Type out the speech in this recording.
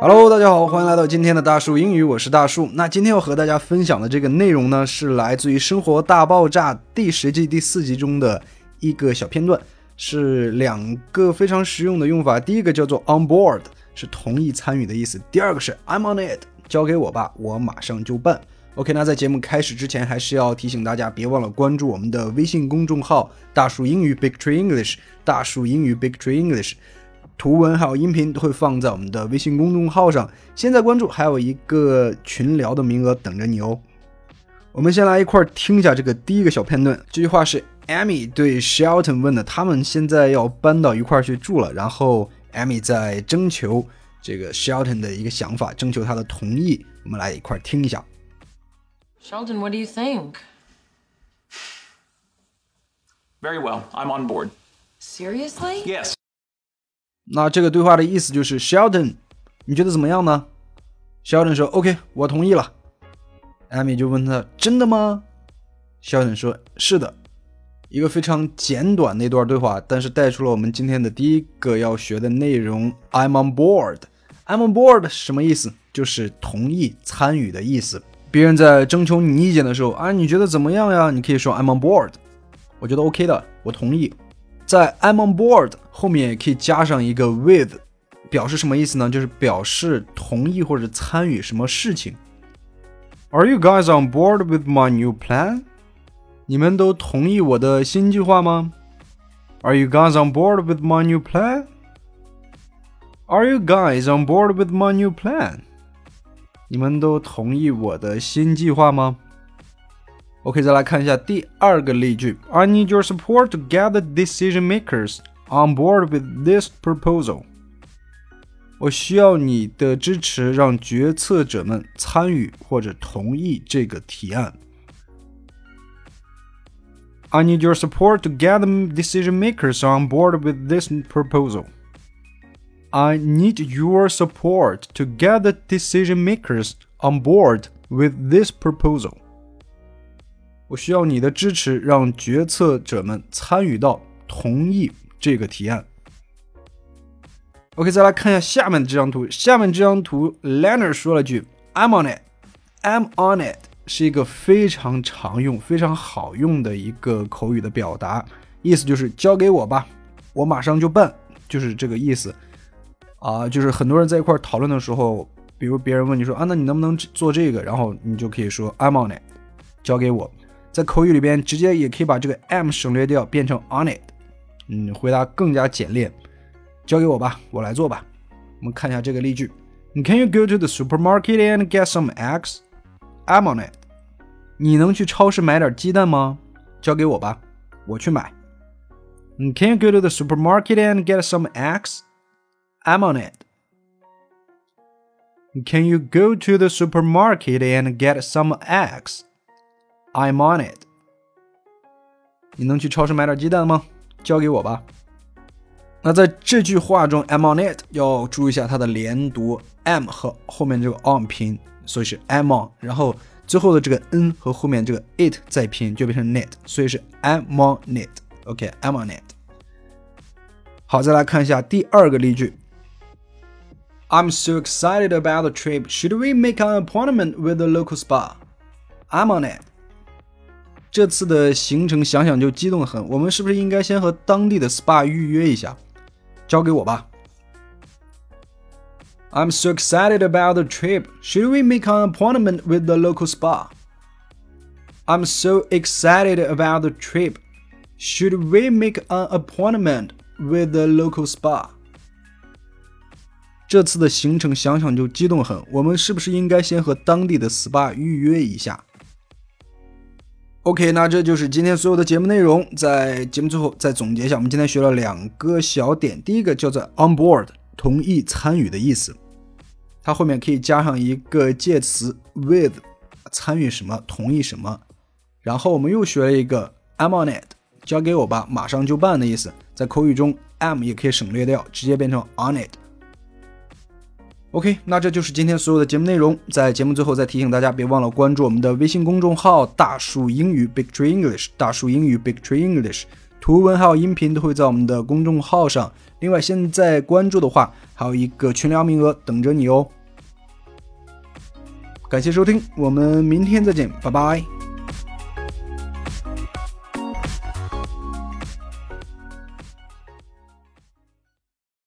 Hello，大家好，欢迎来到今天的大树英语，我是大树。那今天要和大家分享的这个内容呢，是来自于《生活大爆炸》第十季第四集中的一个小片段，是两个非常实用的用法。第一个叫做 on board，是同意参与的意思；第二个是 I'm on it，交给我吧，我马上就办。OK，那在节目开始之前，还是要提醒大家，别忘了关注我们的微信公众号“大树英语 Big Tree English”，大树英语 Big Tree English。图文还有音频都会放在我们的微信公众号上，现在关注还有一个群聊的名额等着你哦。我们先来一块听一下这个第一个小片段。这句话是 Amy 对 Shelton 问的，他们现在要搬到一块去住了，然后 Amy 在征求这个 Shelton 的一个想法，征求他的同意。我们来一块听一下。Sheldon, what do you think? Very well. I'm on board. Seriously? Yes. 那这个对话的意思就是 Sheldon，你觉得怎么样呢？Sheldon 说 OK，我同意了。Amy 就问他真的吗？Sheldon 说是的。一个非常简短的一段对话，但是带出了我们今天的第一个要学的内容。I'm on board。I'm on board 是什么意思？就是同意参与的意思。别人在征求你意见的时候啊，你觉得怎么样呀？你可以说 I'm on board，我觉得 OK 的，我同意。在 I'm on board 后面也可以加上一个 with，表示什么意思呢？就是表示同意或者参与什么事情。Are you guys on board with my new plan？你们都同意我的新计划吗？Are you guys on board with my new plan？Are you guys on board with my new plan？你们都同意我的新计划吗？OK，再来看一下第二个例句。I need your support to get the decision makers on board with this proposal。我需要你的支持，让决策者们参与或者同意这个提案。I need your support to get the decision makers on board with this proposal. I need your support to get the decision makers on board with this proposal. 我需要你的支持，让决策者们参与到同意这个提案。OK，再来看一下下面的这张图。下面这张图，Leonard 说了句 "I'm on it." "I'm on it" 是一个非常常用、非常好用的一个口语的表达，意思就是交给我吧，我马上就办，就是这个意思。啊，就是很多人在一块讨论的时候，比如别人问你说啊，那你能不能做这个？然后你就可以说 "I'm on it." 交给我。在口语里边，直接也可以把这个 am 省略掉，变成 on it。嗯，回答更加简练。交给我吧，我来做吧。我们看一下这个例句：Can you go to the supermarket and get some eggs? I'm on it。你能去超市买点鸡蛋吗？交给我吧，我去买。Can you go to the supermarket and get some eggs? I'm on it. Can you go to the supermarket and get some eggs? I'm on it。你能去超市买点鸡蛋吗？交给我吧。那在这句话中，I'm on it 要注意一下它的连读，am 和后面这个 on 拼，所以是 I'm on，然后最后的这个 n 和后面这个 it 再拼就变成 net，所以是 I'm on it。OK，I'm on it。好，再来看一下第二个例句。 I'm so excited about the trip. Should we make an appointment with the local spa? I'm on it. 这次的行程想想就激动很，我们是不是应该先和当地的 SPA 预约一下？交给我吧。I'm so excited about the trip. Should we make an appointment with the local spa? I'm so excited about the trip. Should we make an appointment with the local spa? 这次的行程想想就激动很，我们是不是应该先和当地的 SPA 预约一下？OK，那这就是今天所有的节目内容。在节目最后再总结一下，我们今天学了两个小点。第一个叫做 on board，同意参与的意思，它后面可以加上一个介词 with，参与什么，同意什么。然后我们又学了一个 I'm on it，交给我吧，马上就办的意思。在口语中，“I'm” 也可以省略掉，直接变成 on it。ok 那这就是今天所有的节目内容。在节目最后再提醒大家别忘了关注我们的微信公众号大树英语 big tree english 大树英语 big tree english 图文还有音频都会在我们的公众号上。另外现在关注的话还有一个群聊名额等着你哦。感谢收听我们明天再见拜拜。